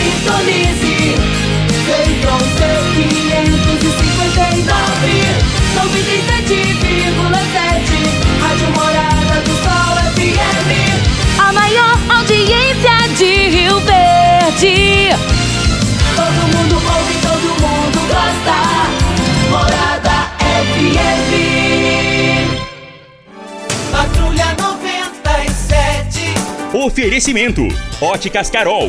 Sintonize. Central C559 97,7 Rádio Morada do Sol FM. A maior audiência de Rio Verde. Todo mundo ouve, todo mundo gosta. Morada FM. Patrulha 97. Oferecimento: Óticas Carol.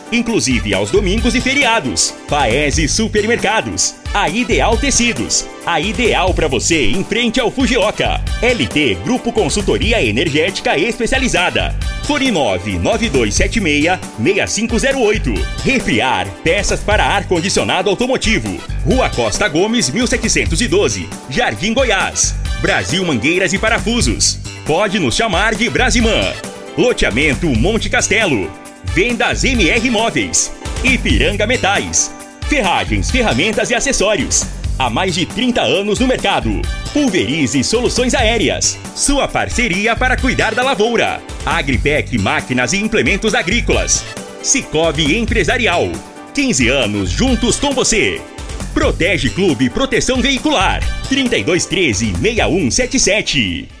Inclusive aos domingos e feriados. Paese Supermercados. A Ideal Tecidos. A ideal para você em frente ao Fujioka. LT Grupo Consultoria Energética Especializada. Fone 99276 6508. Refriar. Peças para ar-condicionado automotivo. Rua Costa Gomes, 1712. Jardim Goiás. Brasil Mangueiras e Parafusos. Pode nos chamar de Brasimã. Loteamento Monte Castelo. Vendas MR Móveis. Ipiranga Metais. Ferragens, ferramentas e acessórios. Há mais de 30 anos no mercado. Pulverize Soluções Aéreas. Sua parceria para cuidar da lavoura. Agripec Máquinas e Implementos Agrícolas. Cicobi Empresarial. 15 anos juntos com você. Protege Clube Proteção Veicular. 3213 6177.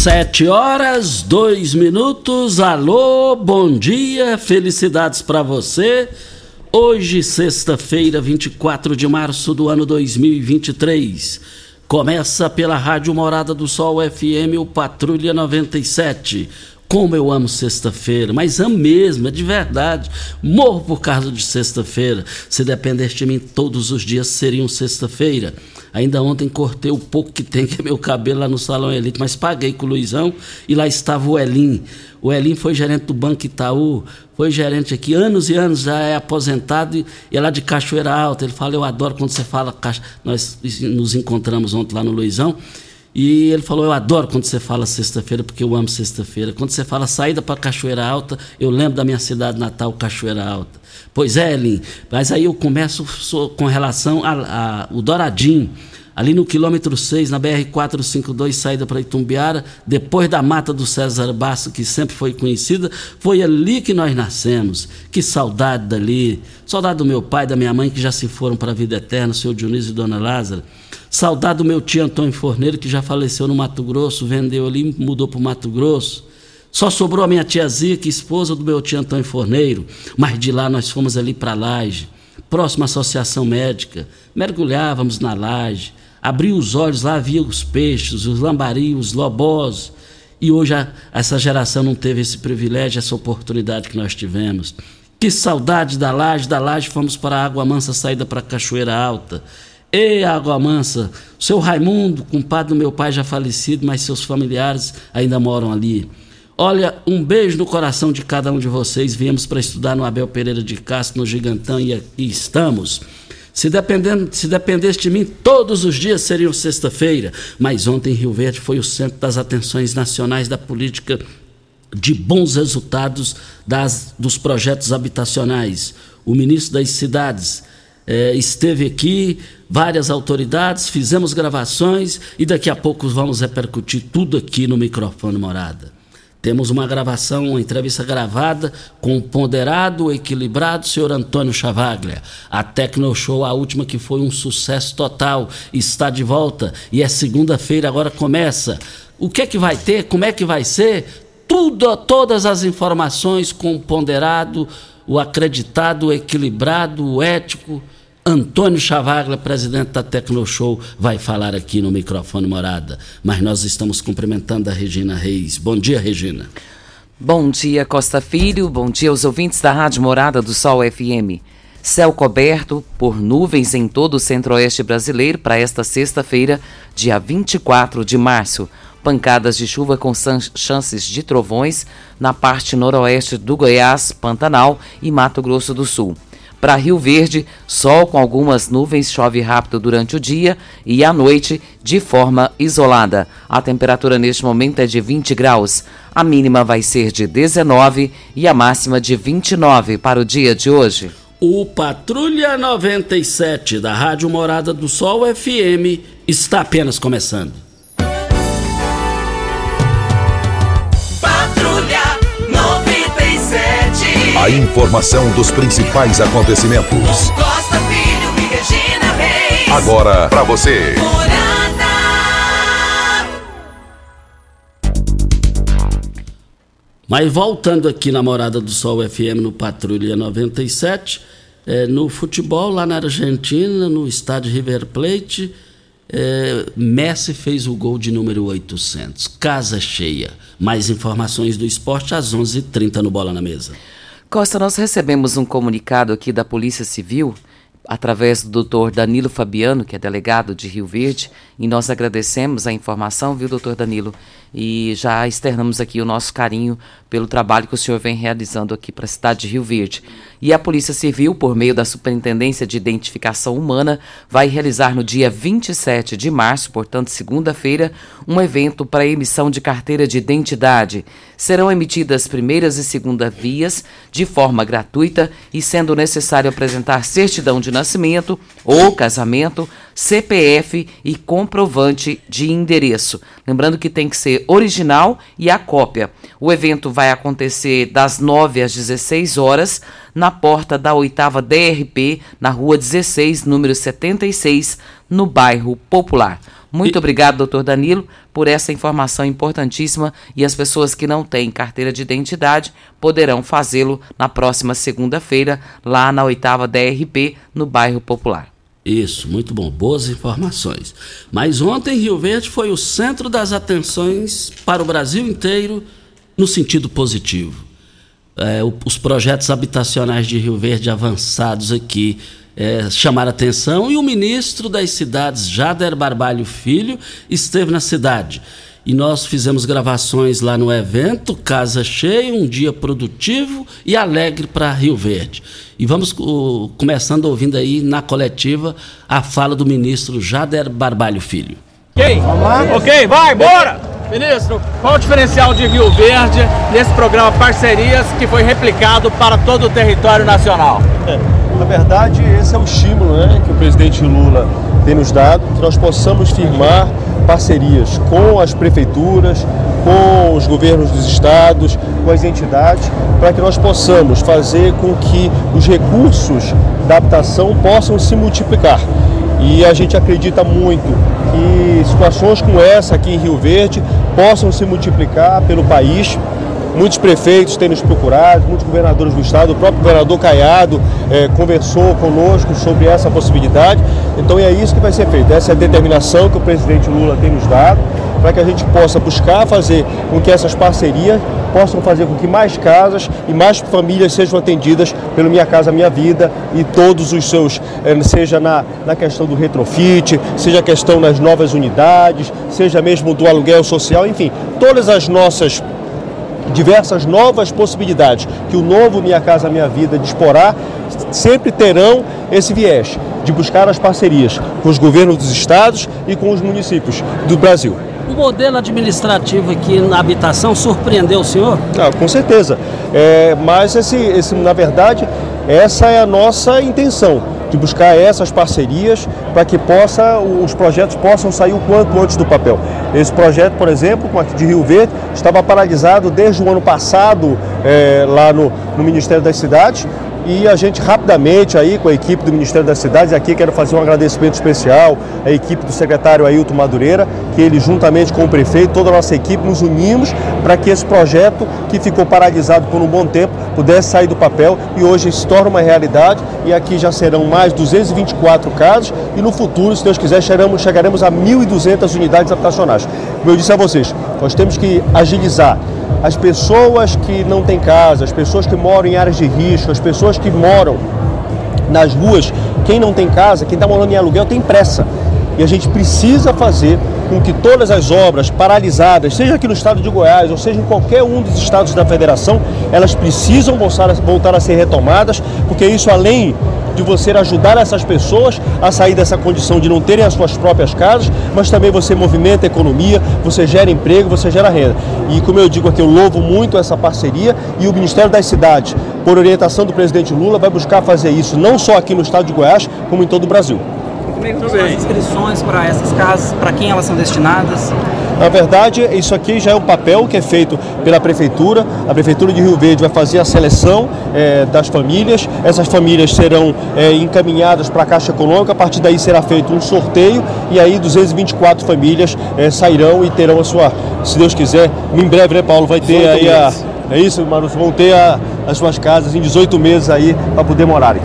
Sete horas, dois minutos. Alô, bom dia, felicidades para você. Hoje, sexta-feira, 24 de março do ano 2023. Começa pela Rádio Morada do Sol FM, o Patrulha 97. Como eu amo sexta-feira, mas amo mesmo, é de verdade. Morro por causa de sexta-feira. Se dependesse de mim, todos os dias seriam sexta-feira. Ainda ontem cortei o pouco que tem, que é meu cabelo lá no Salão Elite, mas paguei com o Luizão e lá estava o Elim. O Elim foi gerente do Banco Itaú, foi gerente aqui, anos e anos, já é aposentado e é lá de Cachoeira Alta. Ele fala, eu adoro quando você fala. Nós nos encontramos ontem lá no Luizão. E ele falou: Eu adoro quando você fala sexta-feira, porque eu amo sexta-feira. Quando você fala saída para Cachoeira Alta, eu lembro da minha cidade natal, Cachoeira Alta. Pois é, Elim, mas aí eu começo com relação ao Douradinho. Ali no quilômetro 6, na BR-452, saída para Itumbiara, depois da mata do César Basso, que sempre foi conhecida, foi ali que nós nascemos. Que saudade dali. Saudade do meu pai, da minha mãe, que já se foram para a vida eterna, o senhor Dionísio e dona Lázara. Saudade do meu tio Antônio Forneiro, que já faleceu no Mato Grosso, vendeu ali mudou para o Mato Grosso. Só sobrou a minha tia Zica, esposa do meu tio Antônio Forneiro, mas de lá nós fomos ali para a laje, próxima associação médica, mergulhávamos na laje, abria os olhos, lá via os peixes, os lambarios, os lobós, e hoje a, essa geração não teve esse privilégio, essa oportunidade que nós tivemos. Que saudade da laje, da laje fomos para a Água Mansa, saída para a Cachoeira Alta. Ei, Água Mansa, seu Raimundo, compadre do meu pai já falecido, mas seus familiares ainda moram ali. Olha, um beijo no coração de cada um de vocês. Viemos para estudar no Abel Pereira de Castro, no Gigantão, e aqui estamos. Se, dependendo, se dependesse de mim, todos os dias seriam sexta-feira. Mas ontem Rio Verde foi o centro das atenções nacionais da política de bons resultados das, dos projetos habitacionais. O ministro das Cidades eh, esteve aqui, várias autoridades, fizemos gravações e daqui a pouco vamos repercutir tudo aqui no microfone Morada. Temos uma gravação, uma entrevista gravada com o ponderado, equilibrado senhor Antônio Chavaglia. A Tecno Show, a última que foi um sucesso total, está de volta e é segunda-feira, agora começa. O que é que vai ter? Como é que vai ser? Tudo, todas as informações com o ponderado, o acreditado, o equilibrado, o ético Antônio Chavagla, presidente da Tecnoshow, vai falar aqui no microfone morada. Mas nós estamos cumprimentando a Regina Reis. Bom dia, Regina. Bom dia, Costa Filho. Bom dia aos ouvintes da Rádio Morada do Sol FM. Céu coberto por nuvens em todo o centro-oeste brasileiro para esta sexta-feira, dia 24 de março. Pancadas de chuva com chances de trovões na parte noroeste do Goiás, Pantanal e Mato Grosso do Sul. Para Rio Verde, sol com algumas nuvens, chove rápido durante o dia e à noite de forma isolada. A temperatura neste momento é de 20 graus. A mínima vai ser de 19 e a máxima de 29 para o dia de hoje. O Patrulha 97 da Rádio Morada do Sol FM está apenas começando. A informação dos principais acontecimentos. Costa Filho e Regina Reis. Agora para você. Mas voltando aqui na Morada do Sol FM no Patrulha 97, é, no futebol lá na Argentina, no estádio River Plate, é, Messi fez o gol de número 800. Casa cheia. Mais informações do esporte às 11:30 h 30 no Bola na Mesa. Costa, nós recebemos um comunicado aqui da Polícia Civil, através do doutor Danilo Fabiano, que é delegado de Rio Verde, e nós agradecemos a informação, viu, doutor Danilo? E já externamos aqui o nosso carinho pelo trabalho que o senhor vem realizando aqui para a cidade de Rio Verde. E a Polícia Civil, por meio da Superintendência de Identificação Humana, vai realizar no dia 27 de março, portanto, segunda-feira, um evento para emissão de carteira de identidade. Serão emitidas primeiras e segunda vias de forma gratuita e sendo necessário apresentar certidão de nascimento ou casamento, CPF e comprovante de endereço. Lembrando que tem que ser original e a cópia. O evento vai acontecer das 9 às 16 horas na porta da oitava DRP, na rua 16, número 76, no bairro Popular. Muito e... obrigado, doutor Danilo, por essa informação importantíssima e as pessoas que não têm carteira de identidade poderão fazê-lo na próxima segunda-feira, lá na oitava DRP, no bairro Popular. Isso, muito bom, boas informações. Mas ontem Rio Verde foi o centro das atenções para o Brasil inteiro no sentido positivo. É, os projetos habitacionais de Rio Verde avançados aqui é, chamaram atenção e o ministro das cidades, Jader Barbalho Filho, esteve na cidade e nós fizemos gravações lá no evento, casa cheia, um dia produtivo e alegre para Rio Verde. E vamos uh, começando ouvindo aí na coletiva a fala do ministro Jader Barbalho Filho. Ok, Vamos lá? ok, vai, bora! Ministro, qual o diferencial de Rio Verde nesse programa Parcerias que foi replicado para todo o território nacional? Na verdade, esse é o estímulo né, que o presidente Lula tem nos dado, que nós possamos firmar parcerias com as prefeituras, com os governos dos estados, com as entidades, para que nós possamos fazer com que os recursos da habitação possam se multiplicar. E a gente acredita muito que situações como essa aqui em Rio Verde possam se multiplicar pelo país Muitos prefeitos têm nos procurado, muitos governadores do estado, o próprio governador Caiado eh, conversou conosco sobre essa possibilidade. Então é isso que vai ser feito, essa é a determinação que o presidente Lula tem nos dado para que a gente possa buscar fazer com que essas parcerias possam fazer com que mais casas e mais famílias sejam atendidas pelo Minha Casa Minha Vida e todos os seus, eh, seja na, na questão do retrofit, seja a questão das novas unidades, seja mesmo do aluguel social, enfim, todas as nossas diversas novas possibilidades que o novo Minha Casa Minha Vida disporá, sempre terão esse viés de buscar as parcerias com os governos dos estados e com os municípios do Brasil. O modelo administrativo aqui na habitação surpreendeu o senhor? Ah, com certeza. É, mas, esse, esse, na verdade, essa é a nossa intenção de buscar essas parcerias para que possa, os projetos possam sair o quanto antes do papel. Esse projeto, por exemplo, com aqui de Rio Verde, estava paralisado desde o ano passado é, lá no, no Ministério das Cidades e a gente rapidamente aí com a equipe do Ministério das Cidades, aqui quero fazer um agradecimento especial à equipe do secretário Ailton Madureira, que ele juntamente com o prefeito, toda a nossa equipe, nos unimos para que esse projeto, que ficou paralisado por um bom tempo, pudesse sair do papel e hoje se torna uma realidade e aqui já serão mais 224 casos e no futuro, se Deus quiser, chegaremos, chegaremos a 1.200 unidades habitacionais. Como eu disse a vocês, nós temos que agilizar as pessoas que não têm casa, as pessoas que moram em áreas de risco, as pessoas que moram nas ruas, quem não tem casa, quem está morando em aluguel tem pressa. E a gente precisa fazer com que todas as obras paralisadas, seja aqui no estado de Goiás ou seja em qualquer um dos estados da federação, elas precisam voltar a ser retomadas, porque isso além de você ajudar essas pessoas a sair dessa condição de não terem as suas próprias casas, mas também você movimenta a economia, você gera emprego, você gera renda. E como eu digo aqui, eu louvo muito essa parceria e o Ministério das Cidades, por orientação do presidente Lula, vai buscar fazer isso não só aqui no estado de Goiás, como em todo o Brasil. Como é as inscrições para essas casas, para quem elas são destinadas? Na verdade, isso aqui já é um papel que é feito pela Prefeitura. A Prefeitura de Rio Verde vai fazer a seleção é, das famílias. Essas famílias serão é, encaminhadas para a Caixa Econômica. A partir daí será feito um sorteio e aí 224 famílias é, sairão e terão a sua, se Deus quiser, em breve, né, Paulo? Vai ter aí a. É isso, Marusso? Vão ter a, as suas casas em 18 meses aí para poder morarem.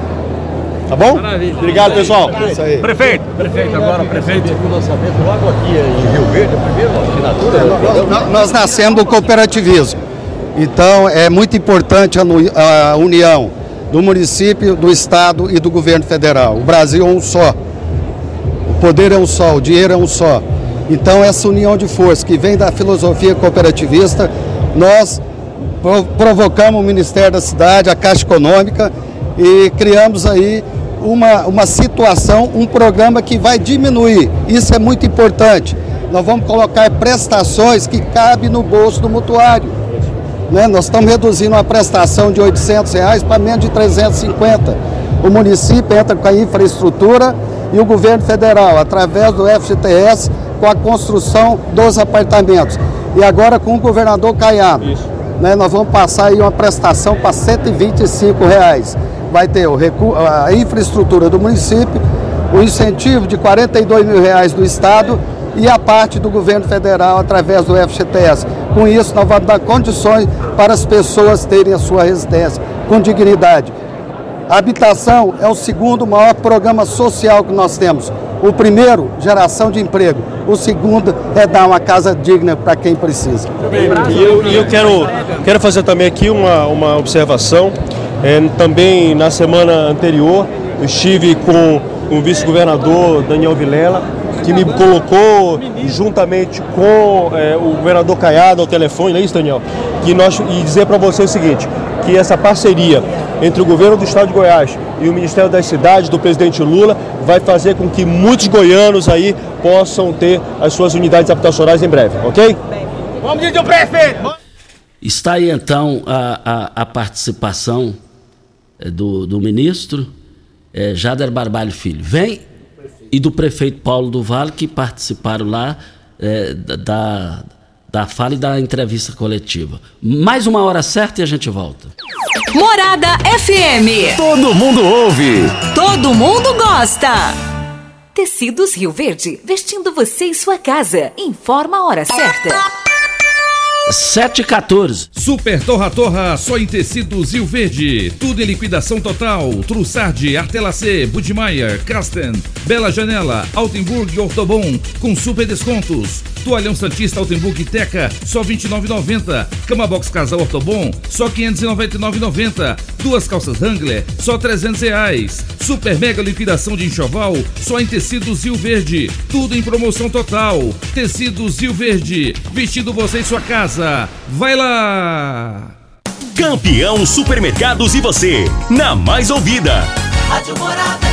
Tá bom? Maravilha. Obrigado, pessoal. Isso aí. Prefeito. Prefeito agora, prefeito. O lançamento logo aqui em Rio Verde, a primeira assinatura. Nós, nós- nascemos do cooperativismo. Então é muito importante a, união do município, do estado e do governo federal. O Brasil é um só. O poder é um só, o dinheiro é um só. Então essa união de forças que vem da filosofia cooperativista, nós pro- provocamos o Ministério da Cidade, a Caixa Econômica e criamos aí uma, uma situação, um programa que vai diminuir. Isso é muito importante. Nós vamos colocar prestações que cabem no bolso do mutuário. né? Nós estamos reduzindo uma prestação de 800 reais para menos de 350. O município entra com a infraestrutura e o governo federal, através do FGTS, com a construção dos apartamentos. E agora com o governador Caiado. Né? Nós vamos passar aí uma prestação para 125 reais. Vai ter a infraestrutura do município, o incentivo de 42 mil reais do Estado e a parte do governo federal através do FGTS. Com isso, nós vamos dar condições para as pessoas terem a sua residência com dignidade. A habitação é o segundo maior programa social que nós temos. O primeiro, geração de emprego. O segundo é dar uma casa digna para quem precisa. E eu, eu quero, quero fazer também aqui uma, uma observação. É, também na semana anterior estive com, o vice-governador Daniel Vilela, que me colocou juntamente com é, o governador Caiado ao telefone, não é isso, Daniel? Que nós, e dizer para você o seguinte, que essa parceria entre o governo do estado de Goiás e o Ministério das Cidades do presidente Lula vai fazer com que muitos goianos aí possam ter as suas unidades habitacionais em breve, ok? Vamos dizer o prefeito. Está aí então a, a, a participação do, do ministro eh, Jader Barbalho Filho. Vem e do prefeito Paulo do Vale, que participaram lá eh, da, da fala e da entrevista coletiva. Mais uma hora certa e a gente volta. Morada FM. Todo mundo ouve. Todo mundo gosta. Tecidos Rio Verde, vestindo você e sua casa. Informa a hora certa. 7h14. Super Torra Torra, só em tecidos Rio Verde. Tudo em liquidação total. Trussardi, Artelacê, Budmeier, Casten, Bela Janela, Altenburg e Ortobon, com super descontos. Toalhão Santista Altenburg e Teca, só R$ 29,90. Cama Box Casal Ortobon, só R$ 599,90. Duas calças Wrangler, só 300 reais. Super mega liquidação de enxoval, só em tecidos Rio Verde. Tudo em promoção total. Tecidos Rio Verde, vestindo você em sua casa. Vai lá! Campeão Supermercados e você, na mais ouvida. Rádio Morada.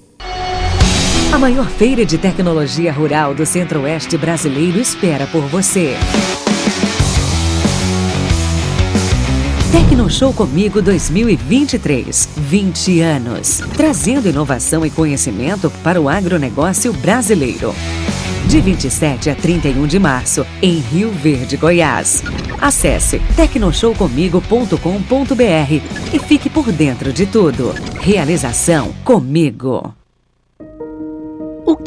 A maior feira de tecnologia rural do Centro-Oeste brasileiro espera por você. Tecnoshow Comigo 2023. 20 anos. Trazendo inovação e conhecimento para o agronegócio brasileiro. De 27 a 31 de março, em Rio Verde, Goiás. Acesse tecnoshowcomigo.com.br e fique por dentro de tudo. Realização Comigo.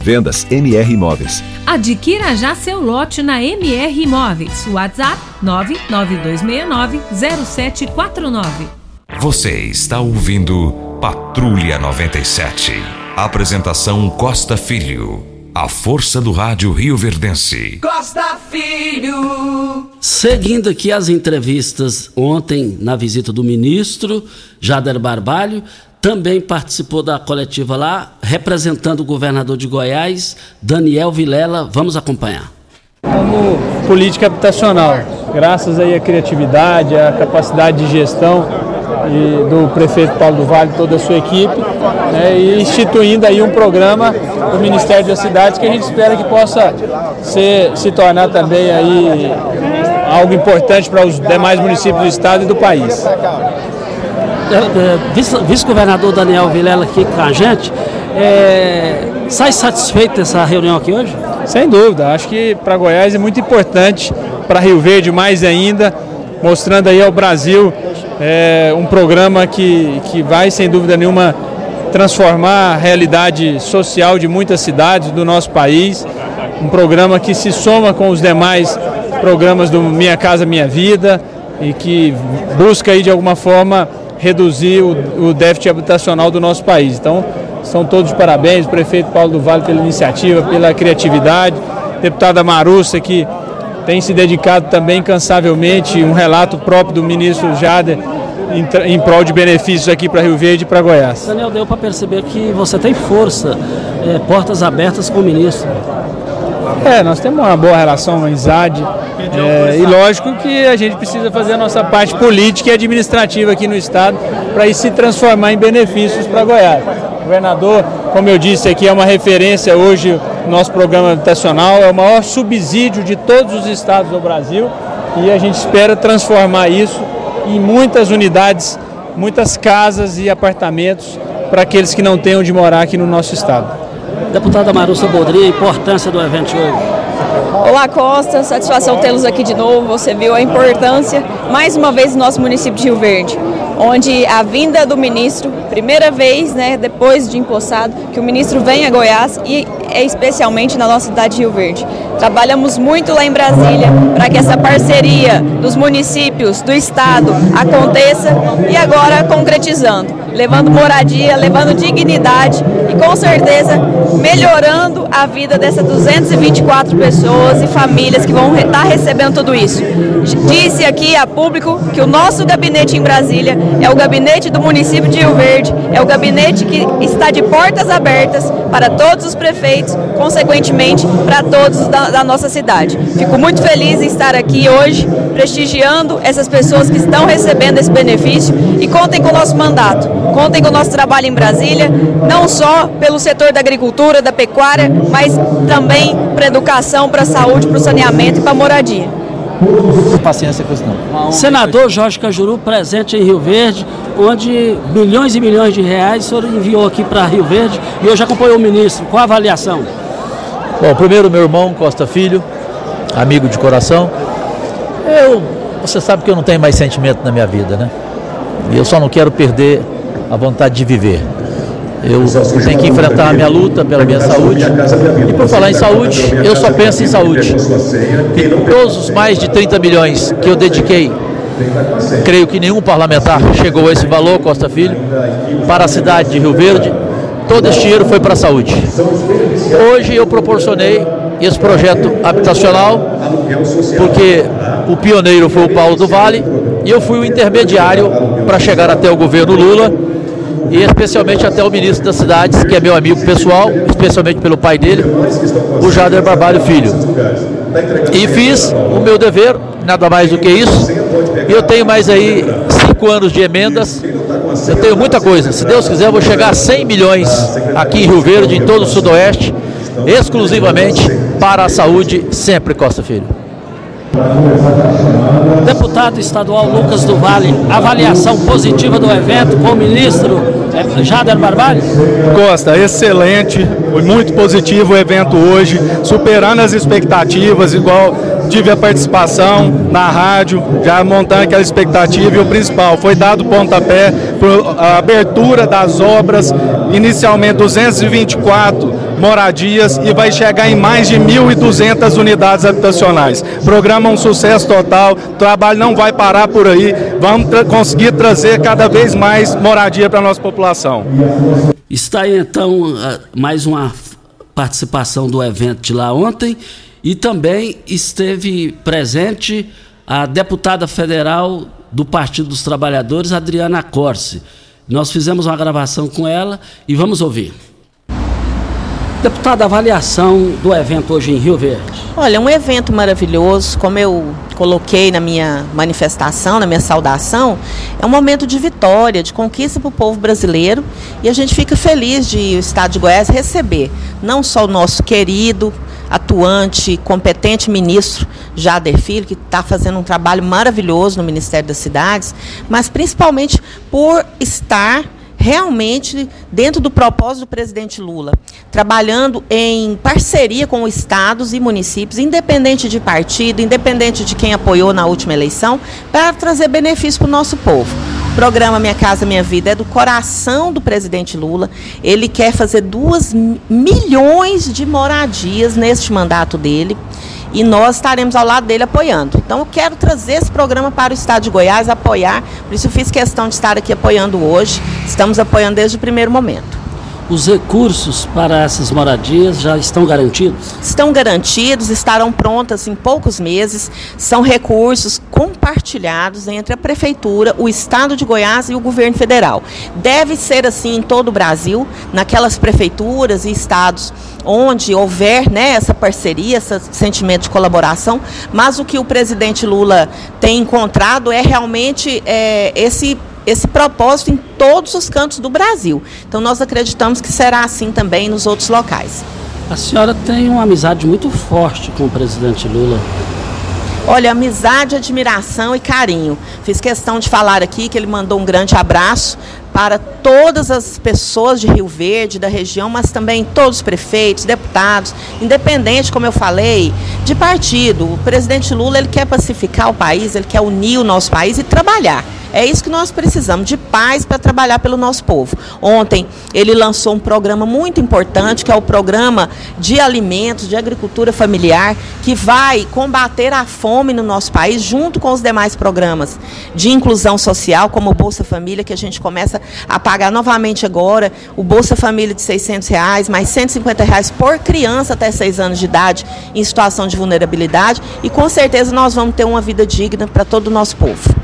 Vendas MR Imóveis. Adquira já seu lote na MR Imóveis. WhatsApp 992690749. Você está ouvindo Patrulha 97. Apresentação Costa Filho. A força do rádio Rio Verdense. Costa Filho. Seguindo aqui as entrevistas ontem na visita do ministro Jader Barbalho, também participou da coletiva lá, representando o governador de Goiás, Daniel Vilela. Vamos acompanhar. Como política habitacional, graças aí à criatividade, à capacidade de gestão e do prefeito Paulo do Vale e toda a sua equipe, né, e instituindo aí um programa do Ministério das Cidades que a gente espera que possa ser, se tornar também aí algo importante para os demais municípios do estado e do país. Vice-governador Daniel Vilela aqui com a gente, é, sai satisfeito dessa reunião aqui hoje? Sem dúvida, acho que para Goiás é muito importante, para Rio Verde mais ainda, mostrando aí ao Brasil é, um programa que, que vai, sem dúvida nenhuma, transformar a realidade social de muitas cidades do nosso país, um programa que se soma com os demais programas do Minha Casa Minha Vida e que busca aí de alguma forma reduzir o, o déficit habitacional do nosso país. Então, são todos parabéns, o prefeito Paulo do Vale pela iniciativa, pela criatividade, deputada Marussa que tem se dedicado também cansavelmente, um relato próprio do ministro Jader em, em prol de benefícios aqui para Rio Verde e para Goiás. Daniel, deu para perceber que você tem força, é, portas abertas com o ministro. É, nós temos uma boa relação, uma amizade. É, e lógico que a gente precisa fazer a nossa parte política e administrativa aqui no Estado para ir se transformar em benefícios para Goiás. O governador, como eu disse aqui, é uma referência hoje no nosso programa habitacional, é o maior subsídio de todos os estados do Brasil e a gente espera transformar isso em muitas unidades, muitas casas e apartamentos para aqueles que não tenham de morar aqui no nosso estado. Deputada Marussa Bodrinha, a importância do evento hoje. Olá Costa, satisfação tê-los aqui de novo. Você viu a importância, mais uma vez, do nosso município de Rio Verde, onde a vinda do ministro Primeira vez, né, depois de empossado, que o ministro vem a Goiás e é especialmente na nossa cidade de Rio Verde. Trabalhamos muito lá em Brasília para que essa parceria dos municípios, do estado aconteça e agora concretizando, levando moradia, levando dignidade com certeza melhorando a vida dessas 224 pessoas e famílias que vão estar recebendo tudo isso. Disse aqui a público que o nosso gabinete em Brasília é o gabinete do município de Rio Verde, é o gabinete que está de portas abertas para todos os prefeitos, consequentemente para todos da, da nossa cidade. Fico muito feliz em estar aqui hoje prestigiando essas pessoas que estão recebendo esse benefício e contem com o nosso mandato, contem com o nosso trabalho em Brasília, não só pelo setor da agricultura, da pecuária, mas também para a educação, para a saúde, para o saneamento e para a moradia. Paciência com isso não. Senador Jorge Cajuru, presente em Rio Verde, onde milhões e milhões de reais o senhor enviou aqui para Rio Verde e hoje acompanhou o ministro. Qual a avaliação? Bom, primeiro meu irmão Costa Filho, amigo de coração. Eu, você sabe que eu não tenho mais sentimento na minha vida, né? E eu só não quero perder a vontade de viver. Eu tenho que enfrentar a minha luta pela minha saúde. E por falar em saúde, eu só penso em saúde. E todos os mais de 30 milhões que eu dediquei, creio que nenhum parlamentar chegou a esse valor, Costa Filho, para a cidade de Rio Verde. Todo esse dinheiro foi para a saúde. Hoje eu proporcionei esse projeto habitacional, porque o pioneiro foi o Paulo do Vale e eu fui o intermediário para chegar até o governo Lula e especialmente até o ministro das cidades, que é meu amigo pessoal, especialmente pelo pai dele, o Jader Barbalho Filho. E fiz o meu dever, nada mais do que isso. E eu tenho mais aí cinco anos de emendas. Eu tenho muita coisa. Se Deus quiser, eu vou chegar a 100 milhões aqui em Rio Verde, em todo o Sudoeste, exclusivamente para a saúde, sempre Costa Filho. Deputado estadual Lucas do Vale, avaliação positiva do evento com o ministro Jader Barbalho? Costa, excelente, foi muito positivo o evento hoje, superando as expectativas, igual tive a participação na rádio, já montando aquela expectativa e o principal, foi dado pontapé para a abertura das obras, inicialmente 224 moradias e vai chegar em mais de 1.200 unidades habitacionais. Programa um sucesso total, trabalho não vai parar por aí, vamos tra conseguir trazer cada vez mais moradia para a nossa população. Está aí então mais uma participação do evento de lá ontem e também esteve presente a deputada federal do Partido dos Trabalhadores, Adriana Corse. Nós fizemos uma gravação com ela e vamos ouvir. Deputada, avaliação do evento hoje em Rio Verde. Olha, um evento maravilhoso, como eu coloquei na minha manifestação, na minha saudação, é um momento de vitória, de conquista para o povo brasileiro e a gente fica feliz de o Estado de Goiás receber não só o nosso querido, atuante, competente ministro Jader Filho, que está fazendo um trabalho maravilhoso no Ministério das Cidades, mas principalmente por estar realmente dentro do propósito do presidente Lula, trabalhando em parceria com estados e municípios, independente de partido, independente de quem apoiou na última eleição, para trazer benefício para o nosso povo. O programa Minha Casa Minha Vida é do coração do presidente Lula. Ele quer fazer duas milhões de moradias neste mandato dele e nós estaremos ao lado dele apoiando. Então, eu quero trazer esse programa para o Estado de Goiás, apoiar, por isso eu fiz questão de estar aqui apoiando hoje. Estamos apoiando desde o primeiro momento. Os recursos para essas moradias já estão garantidos? Estão garantidos, estarão prontas em poucos meses. São recursos compartilhados entre a Prefeitura, o Estado de Goiás e o governo federal. Deve ser assim em todo o Brasil, naquelas prefeituras e estados onde houver né, essa parceria, esse sentimento de colaboração, mas o que o presidente Lula tem encontrado é realmente é, esse esse propósito em todos os cantos do Brasil. Então nós acreditamos que será assim também nos outros locais. A senhora tem uma amizade muito forte com o presidente Lula. Olha, amizade, admiração e carinho. Fiz questão de falar aqui que ele mandou um grande abraço para todas as pessoas de Rio Verde, da região, mas também todos os prefeitos, deputados, independente, como eu falei, de partido. O presidente Lula ele quer pacificar o país, ele quer unir o nosso país e trabalhar É isso que nós precisamos, de paz para trabalhar pelo nosso povo. Ontem ele lançou um programa muito importante, que é o programa de alimentos, de agricultura familiar, que vai combater a fome no nosso país, junto com os demais programas de inclusão social, como o Bolsa Família, que a gente começa a pagar novamente agora, o Bolsa Família de 600 reais, mais 150 reais por criança até 6 anos de idade em situação de vulnerabilidade, e com certeza nós vamos ter uma vida digna para todo o nosso povo.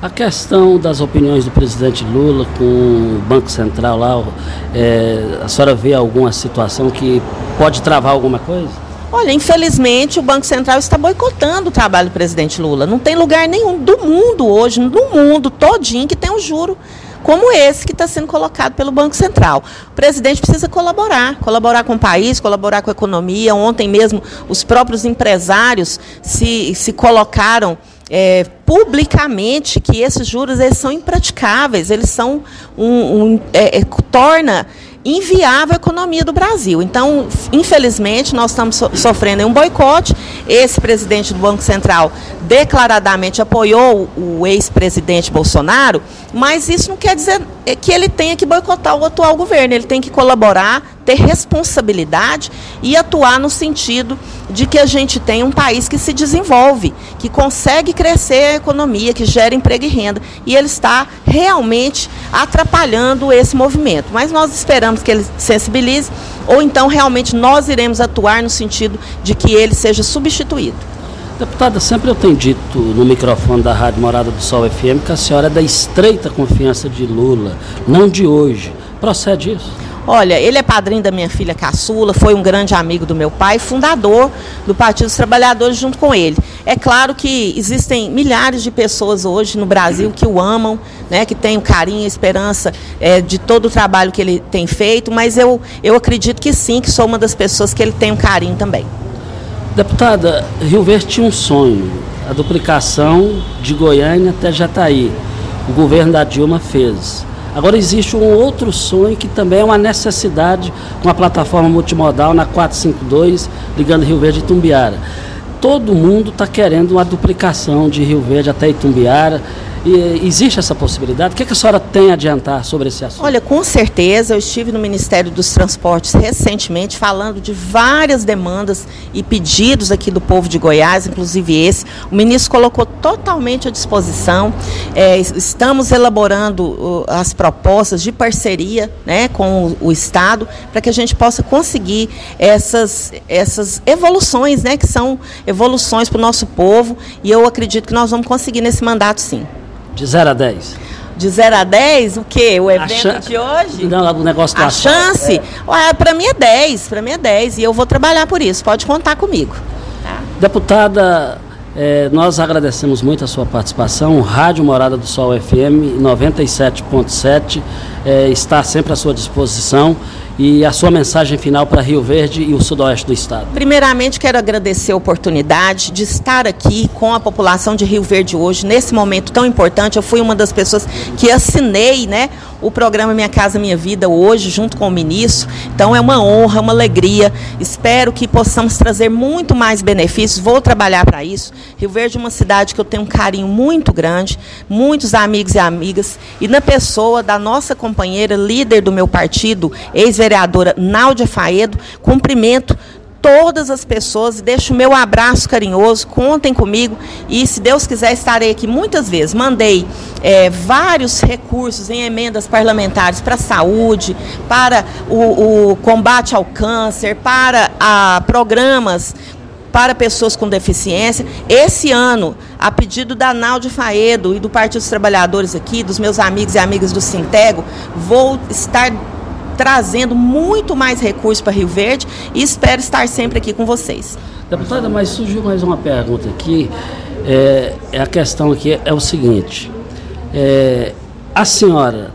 A questão das opiniões do presidente Lula com o Banco Central lá, é, a senhora vê alguma situação que pode travar alguma coisa? Olha, infelizmente o Banco Central está boicotando o trabalho do presidente Lula. Não tem lugar nenhum do mundo hoje, no mundo todinho, que tem um juro como esse que está sendo colocado pelo Banco Central. O presidente precisa colaborar, colaborar com o país, colaborar com a economia. Ontem mesmo os próprios empresários se, se colocaram é, publicamente que esses juros eles são impraticáveis, eles são um, um é, é, torna inviável a economia do Brasil. Então, infelizmente, nós estamos so sofrendo um boicote. Esse presidente do Banco Central declaradamente apoiou o ex-presidente Bolsonaro, mas isso não quer dizer que ele tenha que boicotar o atual governo. Ele tem que colaborar, ter responsabilidade e atuar no sentido de que a gente tenha um país que se desenvolve, que consegue crescer a economia, que gera emprego e renda. E ele está realmente atrapalhando esse movimento. Mas nós esperamos que ele sensibilize, ou então realmente nós iremos atuar no sentido de que ele seja substituído. Deputada, sempre eu tenho dito no microfone da Rádio Morada do Sol FM que a senhora é da estreita confiança de Lula, não de hoje. Procede isso? Olha, ele é padrinho da minha filha caçula, foi um grande amigo do meu pai, fundador do Partido dos Trabalhadores junto com ele. É claro que existem milhares de pessoas hoje no Brasil que o amam, né, que têm o carinho e esperança é, de todo o trabalho que ele tem feito, mas eu, eu acredito que sim, que sou uma das pessoas que ele tem um carinho também. Deputada, Rio Verde tinha um sonho, a duplicação de Goiânia até Jataí. O governo da Dilma fez. Agora existe um outro sonho que também é uma necessidade com a plataforma multimodal na 452, ligando Rio Verde e Tumbiara. Todo mundo está querendo uma duplicação de Rio Verde até Itumbiara. E existe essa possibilidade? O que, é que a senhora tem a adiantar sobre esse assunto? Olha, com certeza, eu estive no Ministério dos Transportes recentemente falando de várias demandas e pedidos aqui do povo de Goiás, inclusive esse. O ministro colocou totalmente à disposição. É, estamos elaborando as propostas de parceria né, com o Estado para que a gente possa conseguir essas, essas evoluções, né, que são evoluções para o nosso povo. E eu acredito que nós vamos conseguir nesse mandato, sim. De 0 a 10. De 0 a 10, o quê? O evento chan... de hoje? Não, o negócio A chance? É. Para mim é 10, para mim é 10. E eu vou trabalhar por isso, pode contar comigo. Tá? Deputada, é, nós agradecemos muito a sua participação. Rádio Morada do Sol FM 97.7 é, está sempre à sua disposição e a sua mensagem final para Rio Verde e o sudoeste do estado. Primeiramente, quero agradecer a oportunidade de estar aqui com a população de Rio Verde hoje, nesse momento tão importante. Eu fui uma das pessoas que assinei né, o programa Minha Casa Minha Vida hoje, junto com o ministro. Então, é uma honra, uma alegria. Espero que possamos trazer muito mais benefícios. Vou trabalhar para isso. Rio Verde é uma cidade que eu tenho um carinho muito grande, muitos amigos e amigas, e na pessoa da nossa companheira, líder do meu partido, ex vereadora Náudia Faedo, cumprimento todas as pessoas, deixo o meu abraço carinhoso, contem comigo e, se Deus quiser, estarei aqui muitas vezes. Mandei é, vários recursos em emendas parlamentares para a saúde, para o, o combate ao câncer, para a, programas para pessoas com deficiência. Esse ano, a pedido da Naldi Faedo e do Partido dos Trabalhadores aqui, dos meus amigos e amigas do Sintego, vou estar trazendo muito mais recursos para Rio Verde e espero estar sempre aqui com vocês. Deputada, mas surgiu mais uma pergunta aqui. É, é a questão aqui é o seguinte: é, a senhora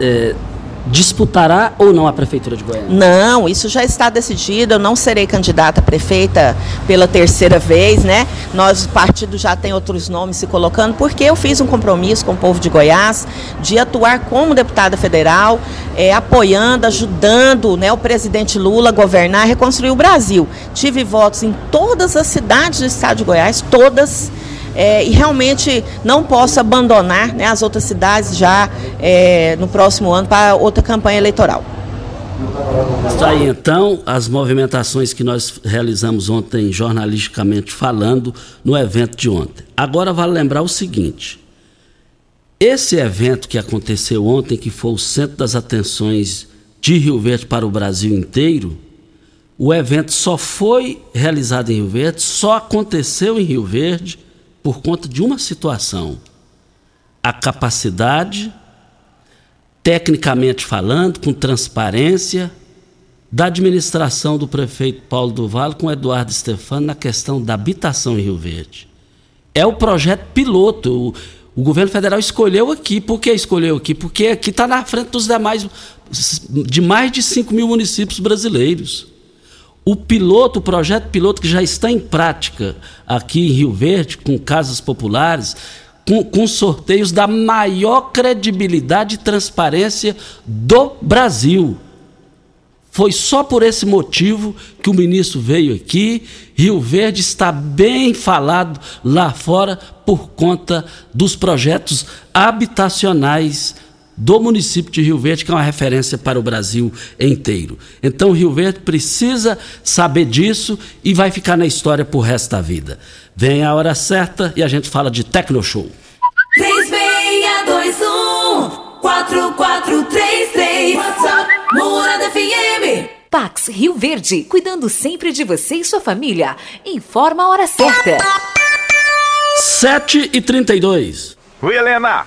é, disputará ou não a prefeitura de Goiânia? Não, isso já está decidido. Eu não serei candidata a prefeita pela terceira vez, né? Nós, o partido já tem outros nomes se colocando, porque eu fiz um compromisso com o povo de Goiás de atuar como deputada federal, é, apoiando, ajudando né, o presidente Lula a governar reconstruir o Brasil. Tive votos em todas as cidades do estado de Goiás, todas é, e realmente não possa abandonar né, as outras cidades já é, no próximo ano para outra campanha eleitoral. Está aí então as movimentações que nós realizamos ontem, jornalisticamente falando, no evento de ontem. Agora vale lembrar o seguinte: esse evento que aconteceu ontem, que foi o centro das atenções de Rio Verde para o Brasil inteiro, o evento só foi realizado em Rio Verde, só aconteceu em Rio Verde por conta de uma situação: a capacidade, tecnicamente falando, com transparência, da administração do prefeito Paulo do Vale com Eduardo Stefano na questão da habitação em Rio Verde. É o projeto piloto. O, o governo federal escolheu aqui. Por que escolheu aqui? Porque aqui está na frente dos demais, de mais de 5 mil municípios brasileiros. O piloto, o projeto piloto que já está em prática aqui em Rio Verde, com casas populares, com, com sorteios da maior credibilidade e transparência do Brasil. Foi só por esse motivo que o ministro veio aqui. Rio Verde está bem falado lá fora por conta dos projetos habitacionais do município de Rio Verde, que é uma referência para o Brasil inteiro. Então, Rio Verde precisa saber disso e vai ficar na história por resto da vida. Vem a hora certa e a gente fala de Tecno Show. 3621 4433 WhatsApp Morada FM Pax Rio Verde, cuidando sempre de você e sua família. Informa a hora certa. 7 e 32 Oi, Helena!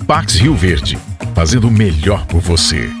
Pax Rio Verde, fazendo o melhor por você.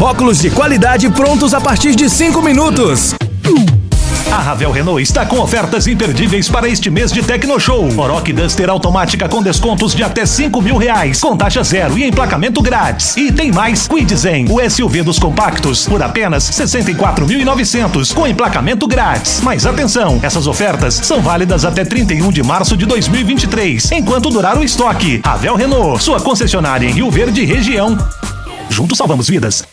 óculos de qualidade prontos a partir de 5 minutos. A Ravel Renault está com ofertas imperdíveis para este mês de Tecno Show. Oroch Duster automática com descontos de até 5 mil reais, com taxa zero e emplacamento grátis. E tem mais, Quidzen, o SUV dos compactos, por apenas 64.900, com emplacamento grátis. Mas atenção, essas ofertas são válidas até 31 de março de 2023, enquanto durar o estoque. Ravel Renault, sua concessionária em Rio Verde região. Juntos salvamos vidas.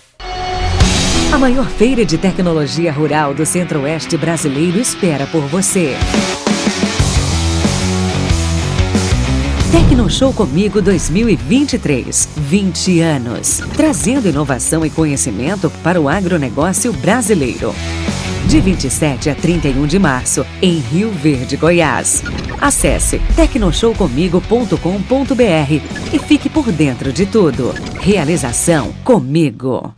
A maior feira de tecnologia rural do Centro-Oeste brasileiro espera por você. Tecnoshow Comigo 2023. 20 anos. Trazendo inovação e conhecimento para o agronegócio brasileiro. De 27 a 31 de março, em Rio Verde, Goiás. Acesse tecnoshowcomigo.com.br e fique por dentro de tudo. Realização Comigo.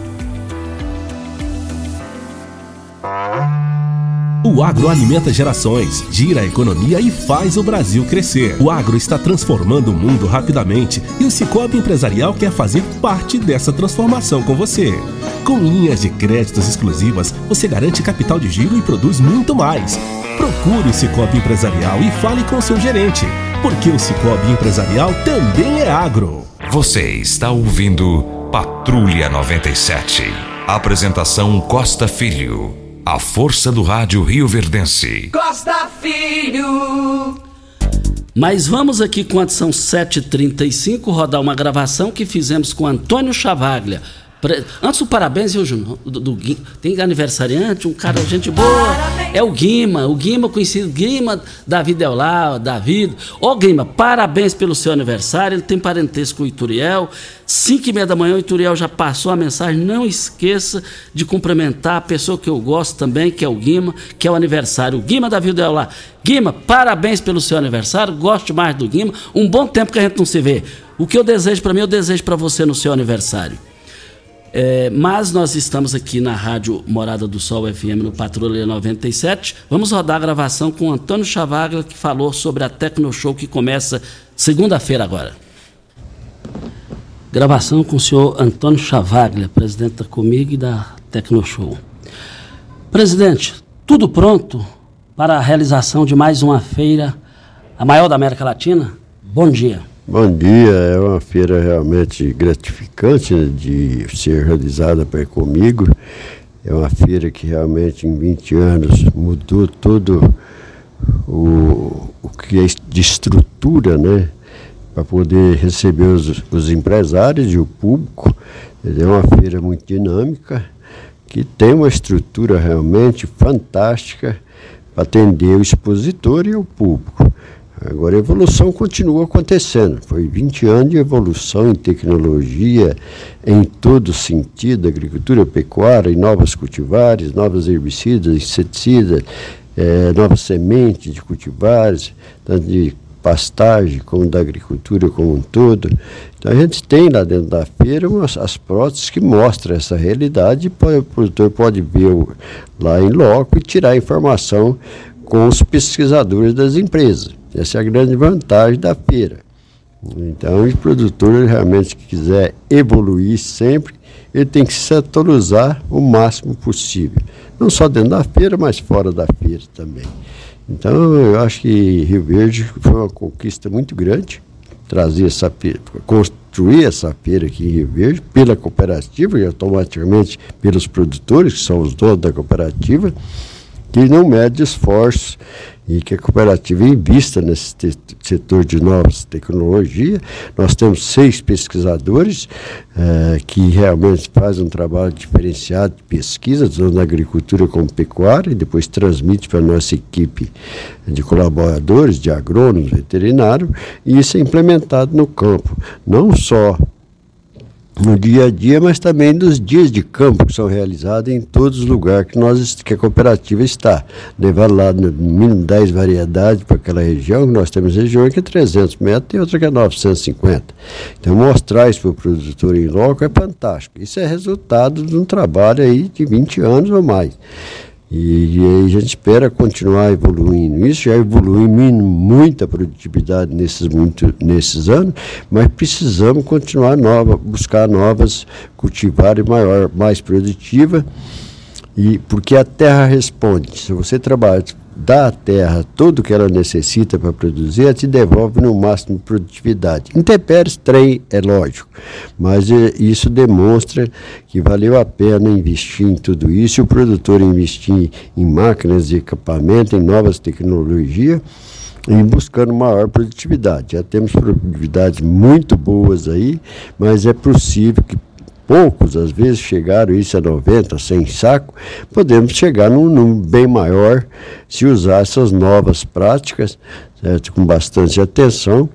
O agro alimenta gerações, gira a economia e faz o Brasil crescer. O agro está transformando o mundo rapidamente e o Cicobi Empresarial quer fazer parte dessa transformação com você. Com linhas de créditos exclusivas, você garante capital de giro e produz muito mais. Procure o Cicobi Empresarial e fale com seu gerente, porque o Cicobi Empresarial também é agro. Você está ouvindo Patrulha 97. Apresentação Costa Filho. A força do rádio Rio Verdense. Costa Filho. Mas vamos aqui, quando são 7h35, rodar uma gravação que fizemos com Antônio Chavaglia. Antes do parabéns, viu, Júnior? Do, do, do, tem aniversariante, um cara, gente boa. Parabéns. É o Guima, o Guima conhecido, Guima David Elá, David. Ô Guima, parabéns pelo seu aniversário. Ele tem parentesco com o Ituriel. 5 e meia da manhã, o Ituriel já passou a mensagem. Não esqueça de cumprimentar a pessoa que eu gosto também, que é o Guima, que é o aniversário. O Guima David Elá. Guima, parabéns pelo seu aniversário. Gosto mais do Guima. Um bom tempo que a gente não se vê. O que eu desejo para mim, eu desejo para você no seu aniversário. É, mas nós estamos aqui na Rádio Morada do Sol FM no Patrulha 97. Vamos rodar a gravação com Antônio Chavaglia, que falou sobre a Tecno Show que começa segunda-feira agora. Gravação com o senhor Antônio Chavaglia, presidente da Comigo e da Tecno Show. Presidente, tudo pronto para a realização de mais uma feira, a maior da América Latina? Bom dia. Bom dia, é uma feira realmente gratificante né, de ser realizada por comigo. É uma feira que realmente em 20 anos mudou todo o, o que é de estrutura, né? Para poder receber os, os empresários e o público. É uma feira muito dinâmica, que tem uma estrutura realmente fantástica para atender o expositor e o público. Agora a evolução continua acontecendo. Foi 20 anos de evolução em tecnologia, em todo sentido, agricultura, pecuária, em novas cultivares, novos herbicidas, inseticidas, é, novas sementes de cultivares, tanto de pastagem como da agricultura como um todo. Então a gente tem lá dentro da feira umas, as próteses que mostram essa realidade e o produtor pode ver lá em loco e tirar informação com os pesquisadores das empresas. Essa é a grande vantagem da feira. Então, o produtor realmente que quiser evoluir sempre, ele tem que se atualizar o máximo possível. Não só dentro da feira, mas fora da feira também. Então, eu acho que Rio Verde foi uma conquista muito grande, trazer essa feira, construir essa feira aqui em Rio Verde, pela cooperativa e automaticamente pelos produtores, que são os donos da cooperativa, que não mede esforços e que a cooperativa invista nesse setor de novas tecnologias. Nós temos seis pesquisadores eh, que realmente fazem um trabalho diferenciado de pesquisa, tanto na agricultura como pecuária, e depois transmite para a nossa equipe de colaboradores, de agrônomos, veterinários, e isso é implementado no campo, não só no dia a dia, mas também nos dias de campo que são realizados em todos os lugares que, nós, que a cooperativa está. Levar lá no mínimo 10 variedades para aquela região, nós temos regiões que é 300 metros e outra que é 950. Então, mostrar isso para o produtor em loco é fantástico. Isso é resultado de um trabalho aí de 20 anos ou mais. E, e a gente espera continuar evoluindo. Isso já evolui muita produtividade nesses, muito, nesses anos, mas precisamos continuar nova, buscar novas cultivares maior, mais produtiva, e porque a terra responde. Se você trabalha dá à terra tudo o que ela necessita para produzir, ela te devolve no máximo de produtividade. Intempéries, trem, é lógico, mas é, isso demonstra que valeu a pena investir em tudo isso, e o produtor investir em máquinas de equipamento, em novas tecnologias, e buscando maior produtividade. Já temos produtividades muito boas aí, mas é possível que poucos, às vezes chegaram isso a 90, 100 saco, podemos chegar num número bem maior se usar essas novas práticas, certo? com bastante atenção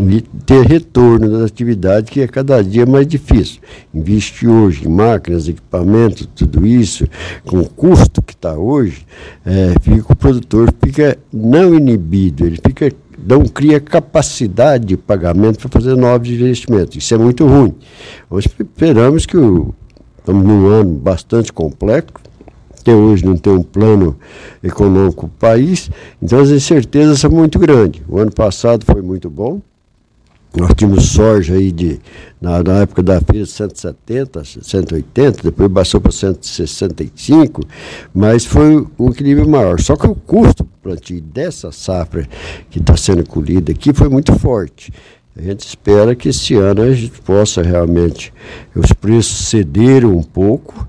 e ter retorno da atividade que é cada dia mais difícil. Investir hoje em máquinas, equipamentos, tudo isso, com o custo que está hoje, é, fica, o produtor fica não inibido, ele fica não cria capacidade de pagamento para fazer novos investimentos. Isso é muito ruim. Nós esperamos que o, estamos num ano bastante complexo, até hoje não tem um plano econômico para o país, então as incertezas são muito grandes. O ano passado foi muito bom, nós tínhamos soja aí de, na, na, época da feira, 170, 180, depois passou para 165, mas foi um equilíbrio maior. Só que o custo do plantio dessa safra que está sendo colhida aqui foi muito forte. A gente espera que esse ano a gente possa realmente, os preços cederam um pouco,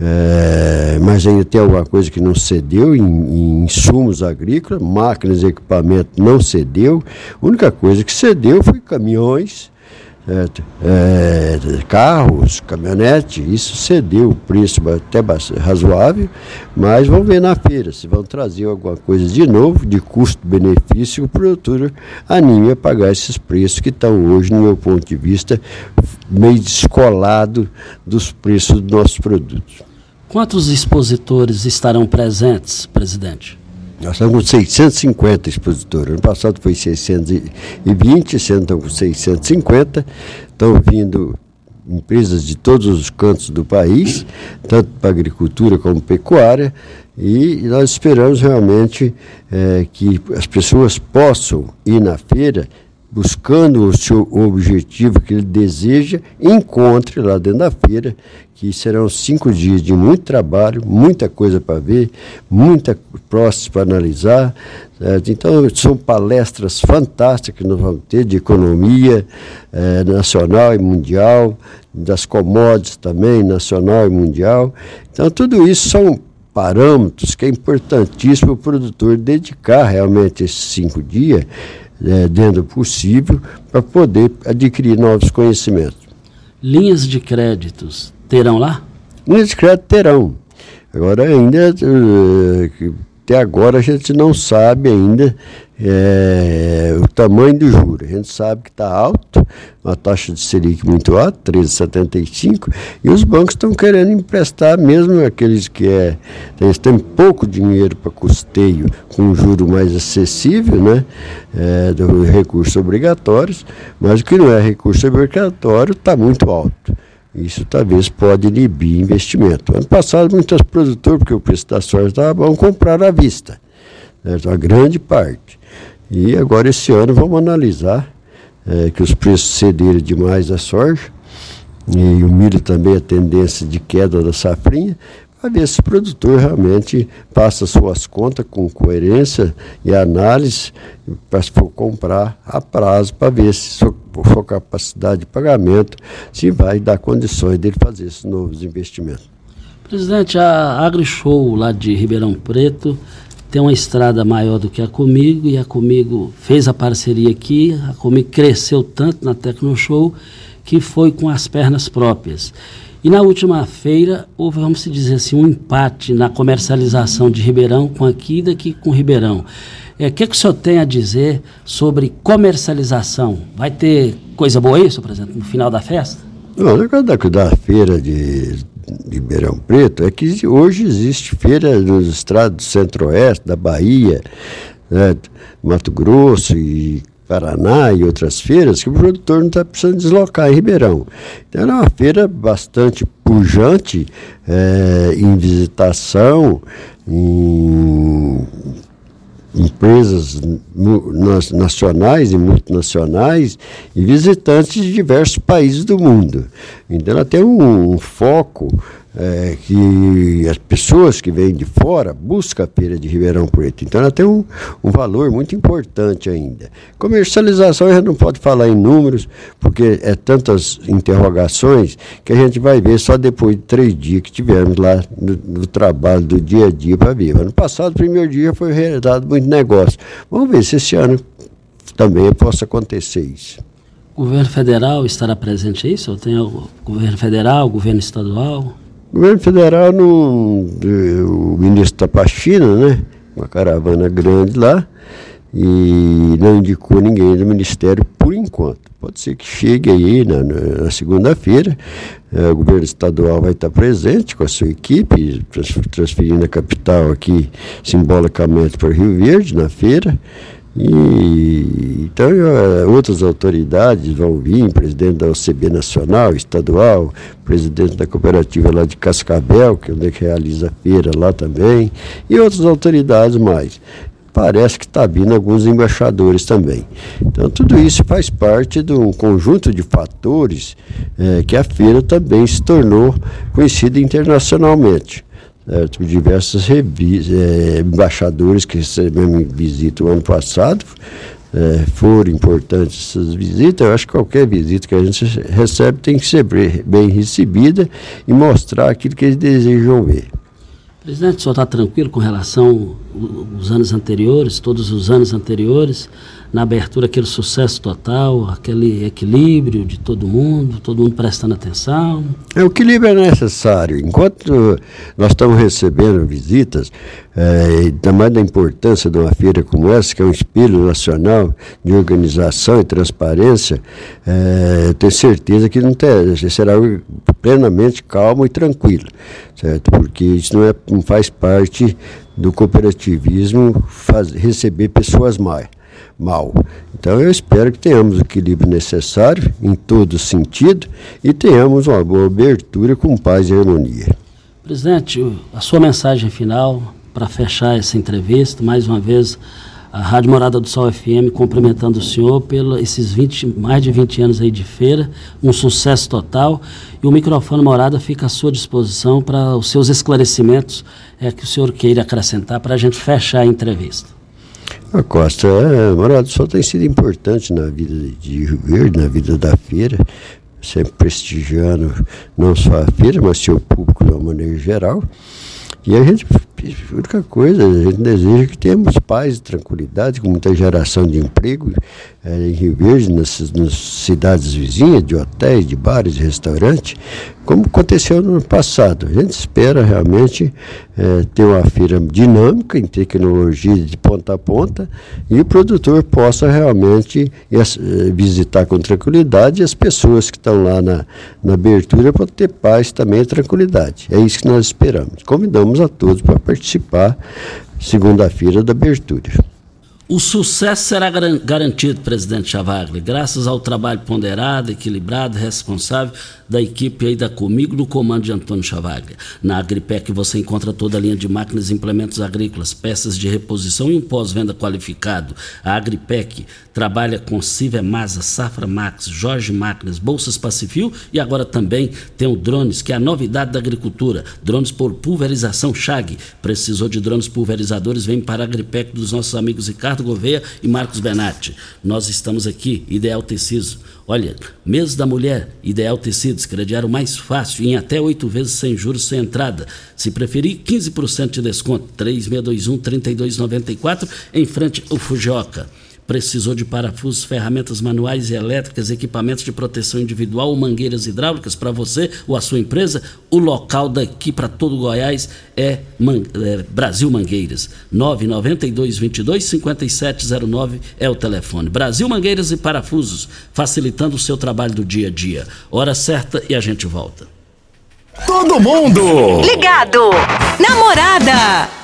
é, mas ainda tem alguma coisa que não cedeu em, em insumos agrícolas, máquinas e equipamento não cedeu. A única coisa que cedeu foi caminhões, é, carros, caminhonete, isso cedeu o preço até razoável, mas vamos ver na feira se vão trazer alguma coisa de novo, de custo-benefício, o produtor anime a pagar esses preços que estão hoje, no meu ponto de vista, meio descolado dos preços dos nossos produtos. Quantos expositores estarão presentes, presidente? Nós estamos com 650 expositores. Ano passado foi 620, esse ano estamos com 650. Estão vindo empresas de todos os cantos do país, tanto para agricultura como pecuária, e nós esperamos realmente é, que as pessoas possam ir na feira buscando o seu objetivo que ele deseja, encontre lá dentro da feira, que serão cinco dias de muito trabalho, muita coisa para ver, muita próxima para analisar. Certo? Então, são palestras fantásticas que nós vamos ter de economia eh, nacional e mundial, das commodities também, nacional e mundial. Então, tudo isso são parâmetros que é importantíssimo o produtor dedicar realmente esses cinco dias é, dentro do possível, para poder adquirir novos conhecimentos. Linhas de créditos terão lá? Linhas de crédito terão. Agora ainda, uh, até agora a gente não sabe ainda é, o tamanho do juro. A gente sabe que está alto, uma taxa de Selic muito alta, 13,75, e os bancos estão querendo emprestar, mesmo aqueles que é, eles têm pouco dinheiro para custeio, com um juro mais acessível, né, é, do recursos obrigatórios, mas o que não é recurso obrigatório está muito alto. Isso talvez pode inibir investimento. Ano passado, muitos produtores, porque o preço da soja estava bom, compraram à vista. Né, a grande parte. E agora esse ano vamos analisar é, que os preços cederam demais a soja e o milho também a tendência de queda da safrinha, para ver se o produtor realmente passa suas contas com coerência e análise para se for comprar a prazo para ver se sua capacidade de pagamento se vai dar condições dele fazer esses novos investimentos. Presidente, a AgriShow lá de Ribeirão Preto tem uma estrada maior do que a Comigo e a Comigo fez a parceria aqui, a Comigo cresceu tanto na Tecnoshow que foi com as pernas próprias. E na última feira houve, vamos dizer assim, um empate na comercialização de Ribeirão com aqui e daqui com Ribeirão. É, o é, que, que o senhor tem a dizer sobre comercialização? Vai ter coisa boa isso, por exemplo, no final da festa? Não, no caso da, da feira de Ribeirão Preto é que hoje existe feira nos estados do centro-oeste, da Bahia, né, Mato Grosso e Paraná e outras feiras que o produtor não está precisando deslocar em Ribeirão. Então é uma feira bastante pujante é, em visitação, em empresas nacionais e multinacionais e visitantes de diversos países do mundo. Então ela tem um, um foco é, que as pessoas que vêm de fora buscam a feira de Ribeirão Preto. Então ela tem um, um valor muito importante ainda. Comercialização a gente não pode falar em números, porque é tantas interrogações que a gente vai ver só depois de três dias que tivemos lá no, no trabalho do dia a dia para ver. Ano passado, o primeiro dia foi realizado muito negócio. Vamos ver se esse ano também possa acontecer isso. O governo federal estará presente, é isso? Ou tem o governo federal, o governo estadual? O governo federal, não, o ministro está para a China, né? Uma caravana grande lá, e não indicou ninguém do ministério por enquanto. Pode ser que chegue aí na, na segunda-feira, é, o governo estadual vai estar presente com a sua equipe, transferindo a capital aqui simbolicamente para Rio Verde, na feira. E, então uh, outras autoridades vão vir, presidente da OCB Nacional, estadual, presidente da cooperativa lá de Cascavel, que é onde realiza a feira lá também, e outras autoridades mais. Parece que está vindo alguns embaixadores também. Então tudo isso faz parte de um conjunto de fatores eh, que a feira também se tornou conhecida internacionalmente certo? diversos é, embaixadores que recebemos visita o ano passado. É, foram importantes essas visitas, eu acho que qualquer visita que a gente recebe tem que ser bem recebida e mostrar aquilo que eles desejam ver. Presidente, o senhor está tranquilo com relação aos anos anteriores, todos os anos anteriores? Na abertura aquele sucesso total, aquele equilíbrio de todo mundo, todo mundo prestando atenção? É, o equilíbrio é necessário. Enquanto nós estamos recebendo visitas, é, mais da importância de uma feira como essa, que é um espelho nacional de organização e transparência, é, tenho certeza que não ter, será plenamente calmo e tranquilo, certo? Porque isso não, é, não faz parte do cooperativismo faz, receber pessoas mais mal. Então eu espero que tenhamos o equilíbrio necessário em todo sentido e tenhamos uma boa abertura com paz e harmonia. Presidente, a sua mensagem final para fechar essa entrevista, mais uma vez a Rádio Morada do Sol FM cumprimentando o senhor pelos esses 20, mais de 20 anos aí de feira, um sucesso total. E o microfone Morada fica à sua disposição para os seus esclarecimentos é, que o senhor queira acrescentar para a gente fechar a entrevista. A Costa é, Morada do Sol tem sido importante na vida de Rio Verde, na vida da feira, sempre prestigiando não só a feira, mas seu público de uma maneira geral. E a gente, a única coisa, a gente deseja que tenhamos paz e tranquilidade, com muita geração de emprego é, em Rio Verde, nas, nas cidades vizinhas, de hotéis, de bares, de restaurantes, como aconteceu no passado. A gente espera realmente é, ter uma feira dinâmica em tecnologia de ponta a ponta e o produtor possa realmente é, visitar com tranquilidade as pessoas que estão lá na, na abertura para ter paz também e tranquilidade. É isso que nós esperamos. Convidamos a todos para participar segunda-feira da abertura. O sucesso será garantido, presidente Chavagli, graças ao trabalho ponderado, equilibrado, responsável da equipe aí da Comigo, no comando de Antônio Chavaglia. Na Agripec você encontra toda a linha de máquinas e implementos agrícolas, peças de reposição e um pós-venda qualificado. A Agripec trabalha com Masa, Safra Max, Jorge Máquinas, Bolsas Pacifil e agora também tem o Drones, que é a novidade da agricultura. Drones por pulverização Chag. Precisou de drones pulverizadores? Vem para a Agripec dos nossos amigos Ricardo Gouveia e Marcos Benatti. Nós estamos aqui, Ideal Tecidos Olha, mês da mulher, Ideal Tecidos, crediário mais fácil, em até oito vezes sem juros, sem entrada. Se preferir, 15% de desconto, 3621-3294, em frente ao Fujioka. Precisou de parafusos, ferramentas manuais e elétricas, equipamentos de proteção individual ou mangueiras hidráulicas para você ou a sua empresa? O local daqui para todo Goiás é, Man é Brasil Mangueiras. 992 22 5709 é o telefone. Brasil Mangueiras e Parafusos, facilitando o seu trabalho do dia a dia. Hora certa e a gente volta. Todo mundo ligado. Namorada.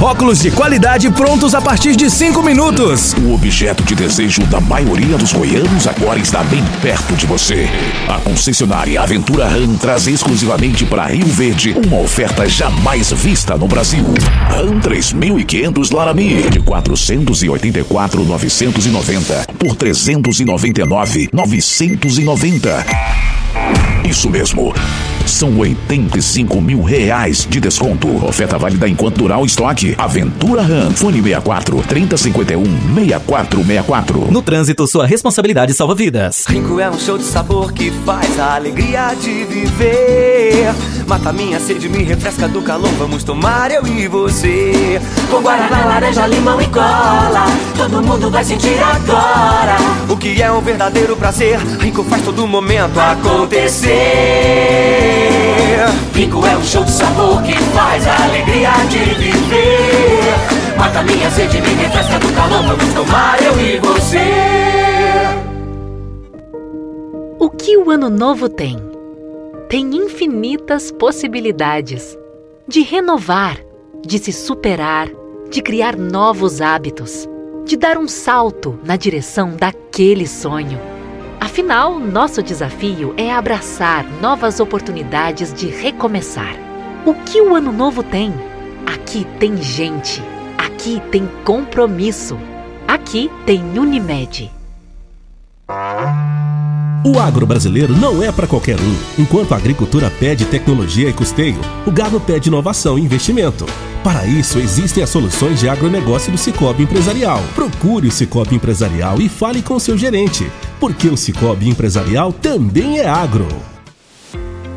óculos de qualidade prontos a partir de 5 minutos. O objeto de desejo da maioria dos goianos agora está bem perto de você. A concessionária Aventura Ram traz exclusivamente para Rio Verde uma oferta jamais vista no Brasil. Ram 3500 Laramie de 484,990 por 399,990. Isso mesmo. São 85 mil reais de desconto. Oferta válida enquanto durar o estoque. Aventura Ram. Fone 64 3051 6464. No trânsito, sua responsabilidade salva vidas. Rico é um show de sabor que faz a alegria de viver. Mata minha sede, me refresca do calor. Vamos tomar eu e você. Com guaraná, laranja, limão e cola. Todo mundo vai sentir agora. O que é um verdadeiro prazer. Rico faz todo momento acontecer. Rico é um show de sabor que faz a alegria de viver. Mata minha sede, me refresca do calor. Vamos tomar eu e você. O que o ano novo tem? Tem infinitas possibilidades de renovar, de se superar, de criar novos hábitos, de dar um salto na direção daquele sonho. Afinal, nosso desafio é abraçar novas oportunidades de recomeçar. O que o ano novo tem? Aqui tem gente, aqui tem compromisso, aqui tem Unimed. O agro brasileiro não é para qualquer um. Enquanto a agricultura pede tecnologia e custeio, o gado pede inovação e investimento. Para isso, existem as soluções de agronegócio do Cicobi Empresarial. Procure o Cicobi Empresarial e fale com seu gerente, porque o Cicobi Empresarial também é agro.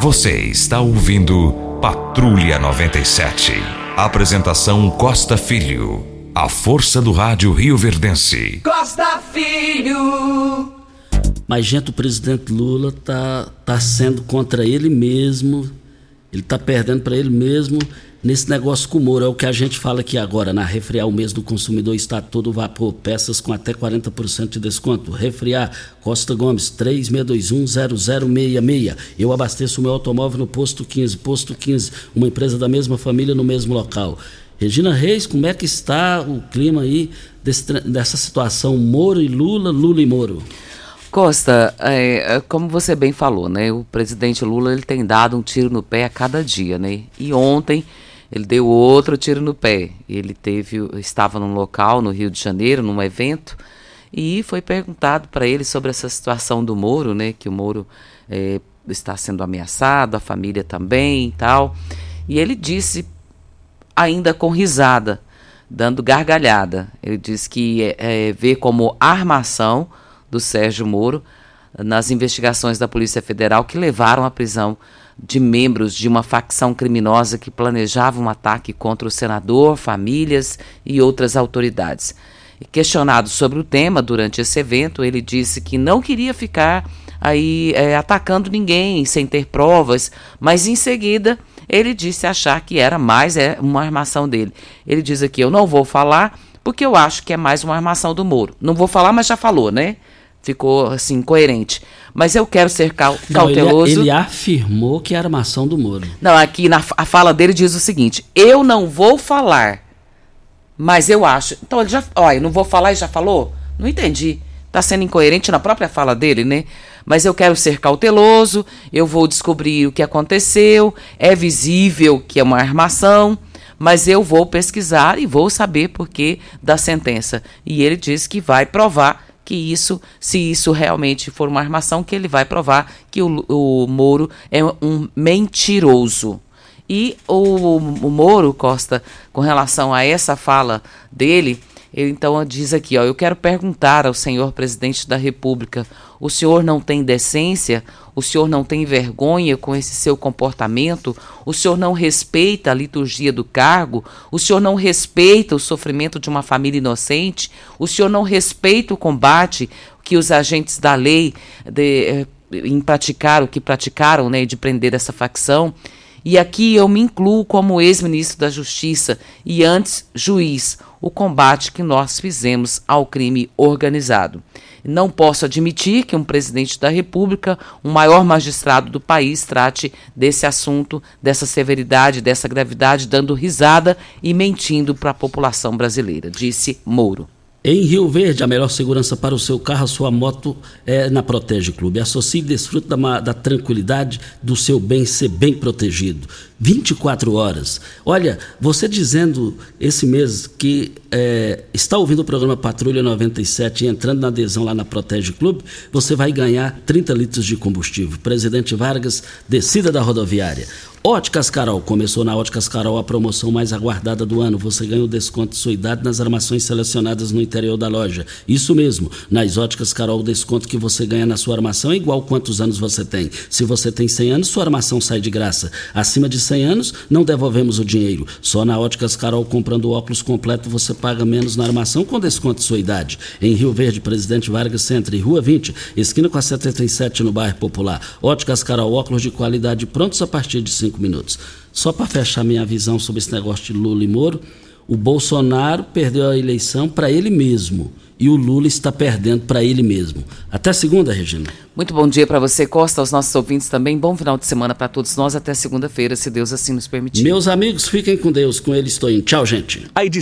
Você está ouvindo Patrulha 97. Apresentação Costa Filho. A força do rádio Rio Verdense. Costa Filho. Mas, gente, o presidente Lula tá, tá sendo contra ele mesmo. Ele tá perdendo para ele mesmo nesse negócio com o Moro. É o que a gente fala aqui agora. Na Refriar, o mês do consumidor está todo vapor. Peças com até 40% de desconto. Refriar, Costa Gomes, 36210066. Eu abasteço o meu automóvel no Posto 15. Posto 15, uma empresa da mesma família no mesmo local. Regina Reis, como é que está o clima aí desse, dessa situação Moro e Lula, Lula e Moro? Costa, é, como você bem falou, né? O presidente Lula ele tem dado um tiro no pé a cada dia, né? E ontem ele deu outro tiro no pé. Ele teve, estava num local no Rio de Janeiro, num evento, e foi perguntado para ele sobre essa situação do Moro, né? Que o Moro é, está sendo ameaçado, a família também e tal. E ele disse, ainda com risada, dando gargalhada, ele disse que é, é, vê como armação do Sérgio Moro nas investigações da Polícia Federal que levaram à prisão de membros de uma facção criminosa que planejava um ataque contra o senador, famílias e outras autoridades. Questionado sobre o tema durante esse evento, ele disse que não queria ficar aí é, atacando ninguém sem ter provas, mas em seguida ele disse achar que era mais é, uma armação dele. Ele diz aqui: eu não vou falar porque eu acho que é mais uma armação do Moro. Não vou falar, mas já falou, né? Ficou assim coerente. Mas eu quero ser cal Não, cauteloso. Ele, ele, afirmou que era armação do Moro. Não, aqui na a fala dele diz o seguinte: eu não vou falar, mas eu acho. Então ele já, olha, não vou falar e já falou. Não entendi. Tá sendo incoerente na própria fala dele, né? Mas eu quero ser cauteloso. Eu vou descobrir o que aconteceu. É visível que é uma armação mas eu vou pesquisar e vou saber por que da sentença. E ele diz que vai provar que isso, se isso realmente for uma armação, que ele vai provar que o, o Moro é um mentiroso. E o, o Moro Costa, com relação a essa fala dele, ele então diz aqui, ó, eu quero perguntar ao senhor presidente da República, o senhor não tem decência? O senhor não tem vergonha com esse seu comportamento? O senhor não respeita a liturgia do cargo? O senhor não respeita o sofrimento de uma família inocente? O senhor não respeita o combate que os agentes da lei de, eh, em praticar o que praticaram, né, de prender essa facção? E aqui eu me incluo como ex-ministro da Justiça e antes juiz, o combate que nós fizemos ao crime organizado. Não posso admitir que um presidente da República, um maior magistrado do país, trate desse assunto, dessa severidade, dessa gravidade, dando risada e mentindo para a população brasileira, disse Mouro. Em Rio Verde, a melhor segurança para o seu carro, a sua moto é na Protege Clube. Associe e desfrute da, da, tranquilidade do seu bem ser bem protegido. 24 horas. Olha, você dizendo esse mês que é, está ouvindo o programa Patrulha 97 e entrando na adesão lá na Protege Clube, você vai ganhar 30 litros de combustível. Presidente Vargas, descida da rodoviária. Óticas Carol. Começou na Óticas Carol a promoção mais aguardada do ano. Você ganha o desconto de sua idade nas armações selecionadas no interior da loja. Isso mesmo. Nas Óticas Carol, o desconto que você ganha na sua armação é igual quantos anos você tem. Se você tem 100 anos, sua armação sai de graça. Acima de 100 anos, não devolvemos o dinheiro. Só na Óticas Carol, comprando o óculos completo, você paga menos na armação com desconto de sua idade. Em Rio Verde, Presidente Vargas Centro e Rua 20, esquina com a 77 no bairro Popular. Óticas Carol, óculos de qualidade prontos a partir de 5 cinco minutos. Só para fechar minha visão sobre esse negócio de Lula e Moro, o Bolsonaro perdeu a eleição para ele mesmo e o Lula está perdendo para ele mesmo. Até segunda, Regina. Muito bom dia para você, Costa, aos nossos ouvintes também. Bom final de semana para todos nós. Até segunda-feira, se Deus assim nos permitir. Meus amigos, fiquem com Deus. Com ele estou indo. Tchau, gente. A edição